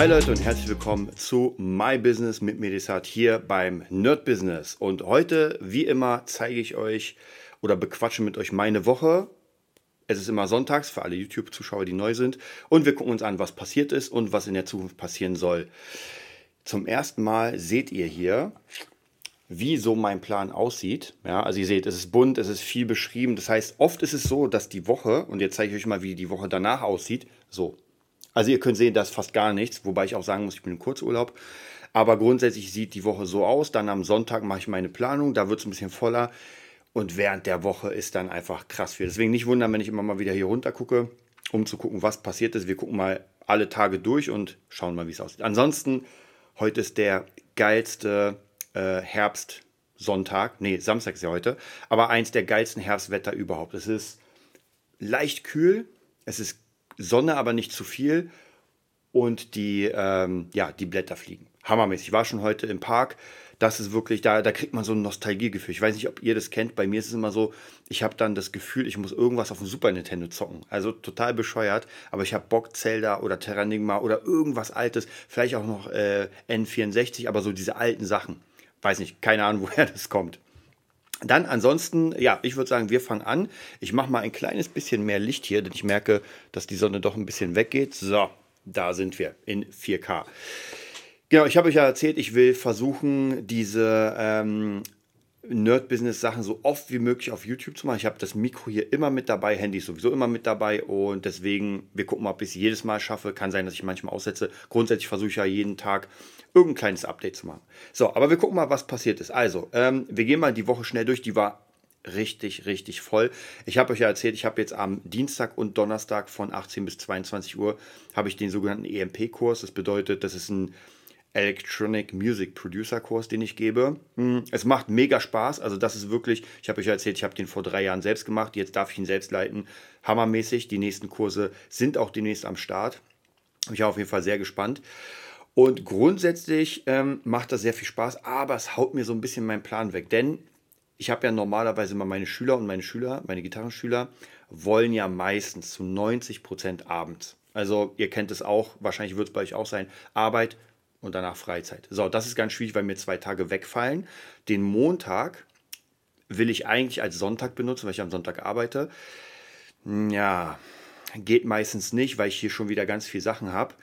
Hi Leute und herzlich willkommen zu My Business mit Medisat hier beim Nerd Business. Und heute, wie immer, zeige ich euch oder bequatsche mit euch meine Woche. Es ist immer sonntags für alle YouTube-Zuschauer, die neu sind. Und wir gucken uns an, was passiert ist und was in der Zukunft passieren soll. Zum ersten Mal seht ihr hier, wie so mein Plan aussieht. Ja, also ihr seht, es ist bunt, es ist viel beschrieben. Das heißt, oft ist es so, dass die Woche, und jetzt zeige ich euch mal, wie die Woche danach aussieht, so also ihr könnt sehen, da ist fast gar nichts, wobei ich auch sagen muss, ich bin im Kurzurlaub. Aber grundsätzlich sieht die Woche so aus. Dann am Sonntag mache ich meine Planung, da wird es ein bisschen voller. Und während der Woche ist dann einfach krass viel. Deswegen nicht wundern, wenn ich immer mal wieder hier runter gucke, um zu gucken, was passiert ist. Wir gucken mal alle Tage durch und schauen mal, wie es aussieht. Ansonsten, heute ist der geilste äh, Herbstsonntag. Nee, Samstag ist ja heute. Aber eins der geilsten Herbstwetter überhaupt. Es ist leicht kühl. Es ist Sonne aber nicht zu viel und die, ähm, ja, die Blätter fliegen. Hammermäßig. Ich war schon heute im Park. Das ist wirklich, da, da kriegt man so ein Nostalgiegefühl. Ich weiß nicht, ob ihr das kennt. Bei mir ist es immer so, ich habe dann das Gefühl, ich muss irgendwas auf dem Super Nintendo zocken. Also total bescheuert. Aber ich habe Bock, Zelda oder Terranigma oder irgendwas Altes. Vielleicht auch noch äh, N64, aber so diese alten Sachen. Weiß nicht, keine Ahnung, woher das kommt. Dann ansonsten, ja, ich würde sagen, wir fangen an. Ich mache mal ein kleines bisschen mehr Licht hier, denn ich merke, dass die Sonne doch ein bisschen weggeht. So, da sind wir in 4K. Genau, ich habe euch ja erzählt, ich will versuchen, diese ähm, Nerd-Business-Sachen so oft wie möglich auf YouTube zu machen. Ich habe das Mikro hier immer mit dabei, Handy sowieso immer mit dabei und deswegen, wir gucken mal, ob ich es jedes Mal schaffe. Kann sein, dass ich manchmal aussetze. Grundsätzlich versuche ich ja jeden Tag irgendein kleines Update zu machen. So, aber wir gucken mal, was passiert ist. Also, ähm, wir gehen mal die Woche schnell durch. Die war richtig, richtig voll. Ich habe euch ja erzählt, ich habe jetzt am Dienstag und Donnerstag von 18 bis 22 Uhr habe ich den sogenannten EMP-Kurs. Das bedeutet, das ist ein Electronic Music Producer Kurs, den ich gebe. Hm, es macht mega Spaß. Also das ist wirklich, ich habe euch erzählt, ich habe den vor drei Jahren selbst gemacht. Jetzt darf ich ihn selbst leiten. Hammermäßig. Die nächsten Kurse sind auch demnächst am Start. Ich bin auf jeden Fall sehr gespannt. Und grundsätzlich ähm, macht das sehr viel Spaß, aber es haut mir so ein bisschen meinen Plan weg. Denn ich habe ja normalerweise immer meine Schüler und meine Schüler, meine Gitarrenschüler, wollen ja meistens zu 90 Prozent abends. Also ihr kennt es auch, wahrscheinlich wird es bei euch auch sein, Arbeit und danach Freizeit. So, das ist ganz schwierig, weil mir zwei Tage wegfallen. Den Montag will ich eigentlich als Sonntag benutzen, weil ich am Sonntag arbeite. Ja, geht meistens nicht, weil ich hier schon wieder ganz viele Sachen habe.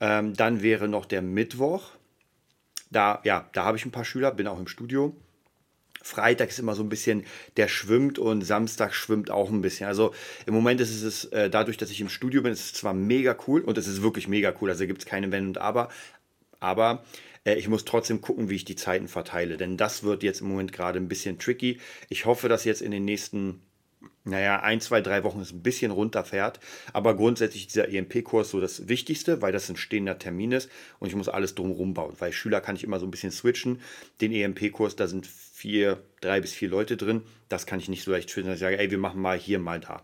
Ähm, dann wäre noch der Mittwoch. Da, ja, da habe ich ein paar Schüler, bin auch im Studio. Freitag ist immer so ein bisschen, der schwimmt und Samstag schwimmt auch ein bisschen. Also im Moment ist es äh, dadurch, dass ich im Studio bin, ist es zwar mega cool und es ist wirklich mega cool, also gibt es keine Wenn und Aber, aber äh, ich muss trotzdem gucken, wie ich die Zeiten verteile, denn das wird jetzt im Moment gerade ein bisschen tricky. Ich hoffe, dass jetzt in den nächsten naja, ein, zwei, drei Wochen ist ein bisschen runterfährt. Aber grundsätzlich ist dieser EMP-Kurs so das Wichtigste, weil das ein stehender Termin ist und ich muss alles drumherum bauen. Weil Schüler kann ich immer so ein bisschen switchen. Den EMP-Kurs, da sind vier, drei bis vier Leute drin. Das kann ich nicht so leicht switchen, dass ich sage, ey, wir machen mal hier, mal da.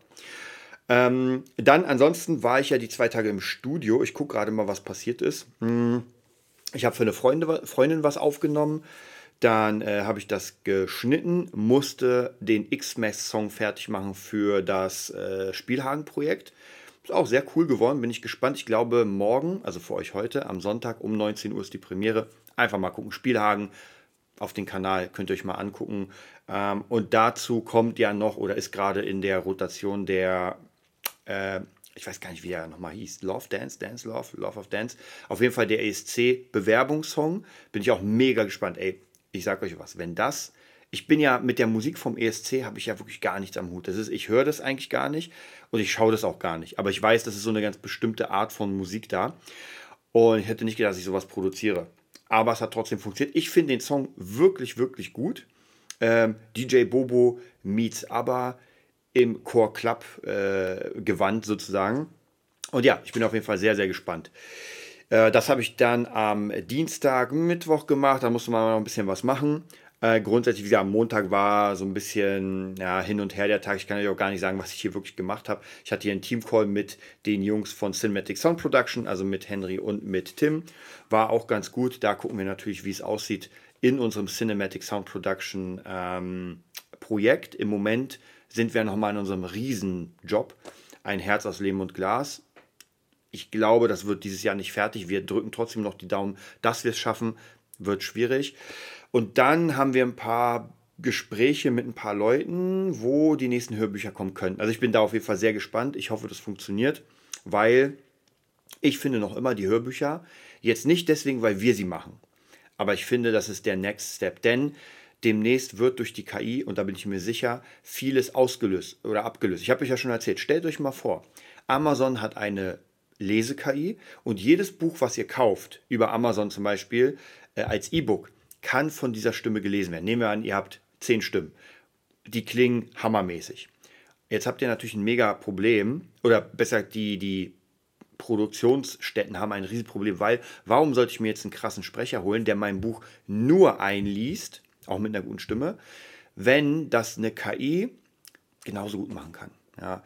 Ähm, dann ansonsten war ich ja die zwei Tage im Studio. Ich gucke gerade mal, was passiert ist. Hm, ich habe für eine Freunde, Freundin was aufgenommen. Dann äh, habe ich das geschnitten, musste den X-Max-Song fertig machen für das äh, Spielhagen-Projekt. Ist auch sehr cool geworden, bin ich gespannt. Ich glaube, morgen, also für euch heute, am Sonntag um 19 Uhr ist die Premiere. Einfach mal gucken, Spielhagen auf den Kanal, könnt ihr euch mal angucken. Ähm, und dazu kommt ja noch oder ist gerade in der Rotation der, äh, ich weiß gar nicht, wie er nochmal hieß, Love Dance, Dance Love, Love of Dance. Auf jeden Fall der ESC-Bewerbungssong. Bin ich auch mega gespannt. Ey, ich sage euch was, wenn das, ich bin ja mit der Musik vom ESC, habe ich ja wirklich gar nichts am Hut. Das ist, ich höre das eigentlich gar nicht und ich schaue das auch gar nicht. Aber ich weiß, das ist so eine ganz bestimmte Art von Musik da. Und ich hätte nicht gedacht, dass ich sowas produziere. Aber es hat trotzdem funktioniert. Ich finde den Song wirklich, wirklich gut. Ähm, DJ Bobo meets ABBA im Core Club äh, Gewand sozusagen. Und ja, ich bin auf jeden Fall sehr, sehr gespannt. Äh, das habe ich dann am Dienstag, Mittwoch gemacht. Da musste man noch ein bisschen was machen. Äh, grundsätzlich, wie gesagt, am Montag war so ein bisschen ja, hin und her der Tag. Ich kann euch auch gar nicht sagen, was ich hier wirklich gemacht habe. Ich hatte hier einen Teamcall mit den Jungs von Cinematic Sound Production, also mit Henry und mit Tim. War auch ganz gut. Da gucken wir natürlich, wie es aussieht in unserem Cinematic Sound Production ähm, Projekt. Im Moment sind wir nochmal in unserem Riesenjob. Ein Herz aus Lehm und Glas. Ich glaube, das wird dieses Jahr nicht fertig. Wir drücken trotzdem noch die Daumen, dass wir es schaffen. Wird schwierig. Und dann haben wir ein paar Gespräche mit ein paar Leuten, wo die nächsten Hörbücher kommen können. Also ich bin da auf jeden Fall sehr gespannt. Ich hoffe, das funktioniert, weil ich finde noch immer die Hörbücher, jetzt nicht deswegen, weil wir sie machen, aber ich finde, das ist der Next Step, denn demnächst wird durch die KI, und da bin ich mir sicher, vieles ausgelöst oder abgelöst. Ich habe euch ja schon erzählt, stellt euch mal vor, Amazon hat eine Lese-KI und jedes Buch, was ihr kauft, über Amazon zum Beispiel, äh, als E-Book, kann von dieser Stimme gelesen werden. Nehmen wir an, ihr habt zehn Stimmen. Die klingen hammermäßig. Jetzt habt ihr natürlich ein mega Problem, oder besser, die, die Produktionsstätten haben ein Riesenproblem, weil warum sollte ich mir jetzt einen krassen Sprecher holen, der mein Buch nur einliest, auch mit einer guten Stimme, wenn das eine KI genauso gut machen kann. Ja.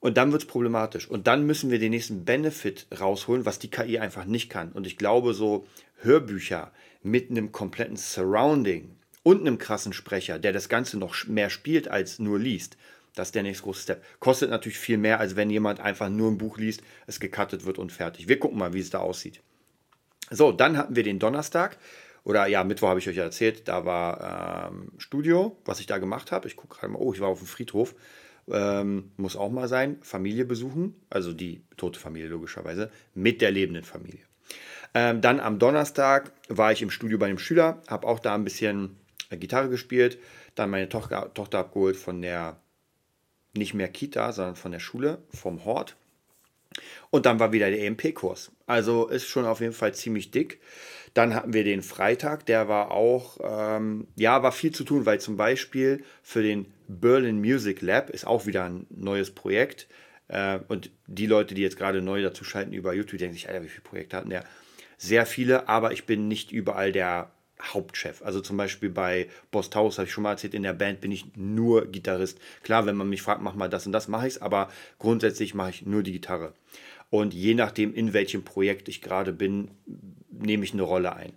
Und dann wird es problematisch. Und dann müssen wir den nächsten Benefit rausholen, was die KI einfach nicht kann. Und ich glaube, so Hörbücher mit einem kompletten Surrounding und einem krassen Sprecher, der das Ganze noch mehr spielt als nur liest, das ist der nächste große Step. Kostet natürlich viel mehr, als wenn jemand einfach nur ein Buch liest, es gecuttet wird und fertig. Wir gucken mal, wie es da aussieht. So, dann hatten wir den Donnerstag. Oder ja, Mittwoch habe ich euch ja erzählt, da war ähm, Studio, was ich da gemacht habe. Ich gucke gerade mal, oh, ich war auf dem Friedhof. Ähm, muss auch mal sein. Familie besuchen, also die tote Familie logischerweise, mit der lebenden Familie. Ähm, dann am Donnerstag war ich im Studio bei einem Schüler, habe auch da ein bisschen äh, Gitarre gespielt, dann meine Tochter, Tochter abgeholt von der, nicht mehr Kita, sondern von der Schule, vom Hort. Und dann war wieder der EMP-Kurs. Also ist schon auf jeden Fall ziemlich dick. Dann hatten wir den Freitag, der war auch, ähm, ja, war viel zu tun, weil zum Beispiel für den Berlin Music Lab ist auch wieder ein neues Projekt. Äh, und die Leute, die jetzt gerade neu dazu schalten über YouTube, denken sich, Alter, wie viele Projekte hatten der? sehr viele, aber ich bin nicht überall der Hauptchef. Also zum Beispiel bei Boss Taus habe ich schon mal erzählt, in der Band bin ich nur Gitarrist. Klar, wenn man mich fragt, mach mal das und das, mache ich es, aber grundsätzlich mache ich nur die Gitarre. Und je nachdem, in welchem Projekt ich gerade bin, nehme ich eine Rolle ein.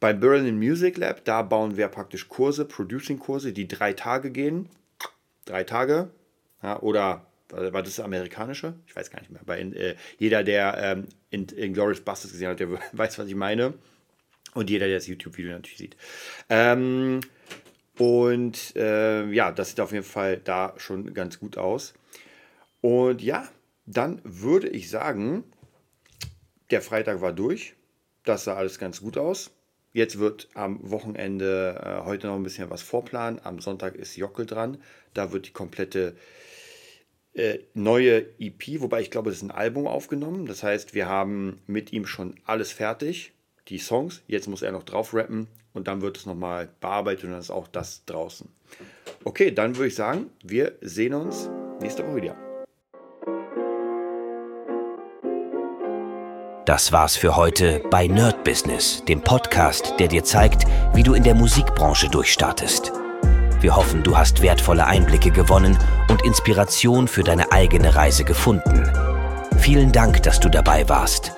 Beim Berlin Music Lab, da bauen wir praktisch Kurse, Producing-Kurse, die drei Tage gehen. Drei Tage. Ja, oder war das amerikanische? Ich weiß gar nicht mehr. Bei, äh, jeder, der ähm, in, in Glorious Bastards gesehen hat, der weiß, was ich meine. Und jeder, der das YouTube-Video natürlich sieht. Ähm, und äh, ja, das sieht auf jeden Fall da schon ganz gut aus. Und ja, dann würde ich sagen, der Freitag war durch. Das sah alles ganz gut aus. Jetzt wird am Wochenende äh, heute noch ein bisschen was vorplanen. Am Sonntag ist Jockel dran. Da wird die komplette äh, neue EP, wobei ich glaube, es ist ein Album aufgenommen. Das heißt, wir haben mit ihm schon alles fertig, die Songs. Jetzt muss er noch drauf rappen und dann wird es nochmal bearbeitet und dann ist auch das draußen. Okay, dann würde ich sagen, wir sehen uns nächste Woche wieder. Das war's für heute bei Nerd Business, dem Podcast, der dir zeigt, wie du in der Musikbranche durchstartest. Wir hoffen, du hast wertvolle Einblicke gewonnen und Inspiration für deine eigene Reise gefunden. Vielen Dank, dass du dabei warst.